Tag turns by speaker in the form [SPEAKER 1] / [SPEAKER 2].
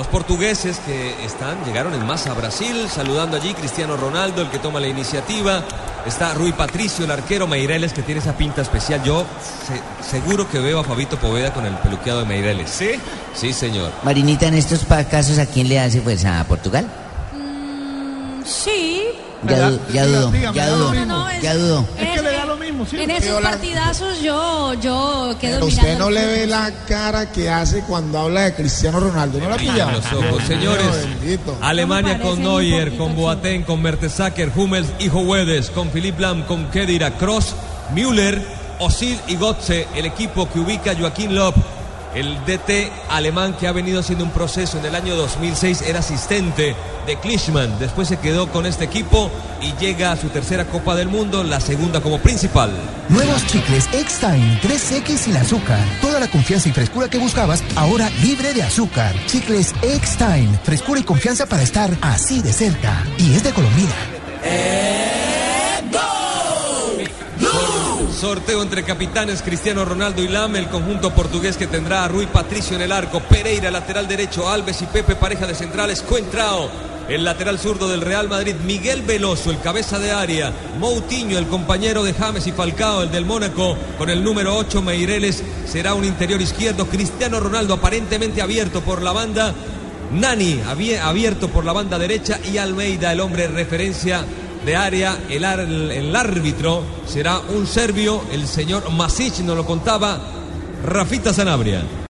[SPEAKER 1] Los portugueses que están, llegaron en masa a Brasil, saludando allí Cristiano Ronaldo, el que toma la iniciativa. Está Rui Patricio, el arquero Meireles, que tiene esa pinta especial. Yo se- seguro que veo a Fabito Poveda con el peluqueado de Meireles. ¿Sí? Sí, señor.
[SPEAKER 2] Marinita, en estos casos, ¿a quién le hace fuerza? ¿A Portugal?
[SPEAKER 3] Sí.
[SPEAKER 2] Ya, dudo, ya dudo.
[SPEAKER 3] No,
[SPEAKER 2] ya dudo.
[SPEAKER 4] Es que le da lo mismo, sí.
[SPEAKER 3] En esos partidazos yo, yo quedo
[SPEAKER 5] Pero usted
[SPEAKER 3] mirando
[SPEAKER 5] no le ve la cara que hace cuando habla de Cristiano Ronaldo. ¿No la pilla?
[SPEAKER 1] los ojos, señores.
[SPEAKER 5] bendito.
[SPEAKER 1] Alemania con Neuer, con Boateng, con Mertesacker, Hummels y Wedes, con Philipp Lam, con Kedira, Cross, Müller, Osil y Gotze, el equipo que ubica Joaquín Lopp. El DT alemán que ha venido haciendo un proceso en el año 2006 era asistente de Klischmann. Después se quedó con este equipo y llega a su tercera Copa del Mundo, la segunda como principal.
[SPEAKER 6] Nuevos chicles X-Time 3X sin azúcar. Toda la confianza y frescura que buscabas, ahora libre de azúcar. Chicles X-Time. Frescura y confianza para estar así de cerca. Y es de Colombia.
[SPEAKER 1] Sorteo entre capitanes Cristiano Ronaldo y Lam, el conjunto portugués que tendrá a Rui Patricio en el arco, Pereira lateral derecho, Alves y Pepe pareja de centrales, Cuentrao, el lateral zurdo del Real Madrid, Miguel Veloso, el cabeza de área, Moutinho, el compañero de James y Falcao, el del Mónaco, con el número 8 Meireles será un interior izquierdo, Cristiano Ronaldo aparentemente abierto por la banda, Nani abie- abierto por la banda derecha y Almeida, el hombre referencia de área, el, el árbitro será un serbio, el señor Masic nos lo contaba, Rafita Sanabria.